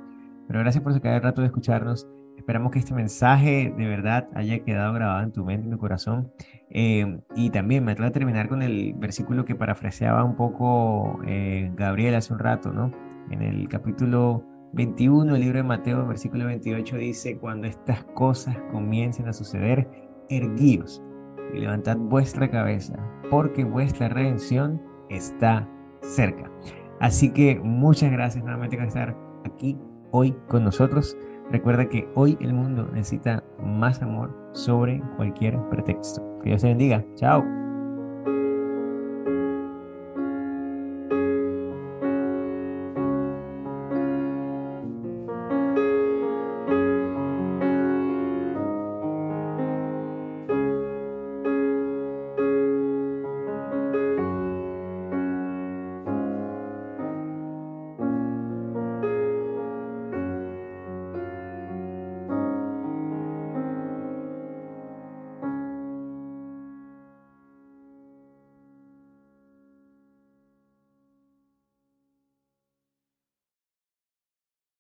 pero gracias por sacar el rato de escucharnos. Esperamos que este mensaje de verdad haya quedado grabado en tu mente, en tu corazón. Eh, y también me atrevo a terminar con el versículo que parafraseaba un poco eh, Gabriel hace un rato, ¿no? En el capítulo 21 del libro de Mateo, versículo 28 dice, cuando estas cosas comiencen a suceder, erguíos y levantad vuestra cabeza, porque vuestra redención está cerca. Así que muchas gracias nuevamente por estar aquí hoy con nosotros. Recuerda que hoy el mundo necesita más amor sobre cualquier pretexto. Que Dios te bendiga. Chao.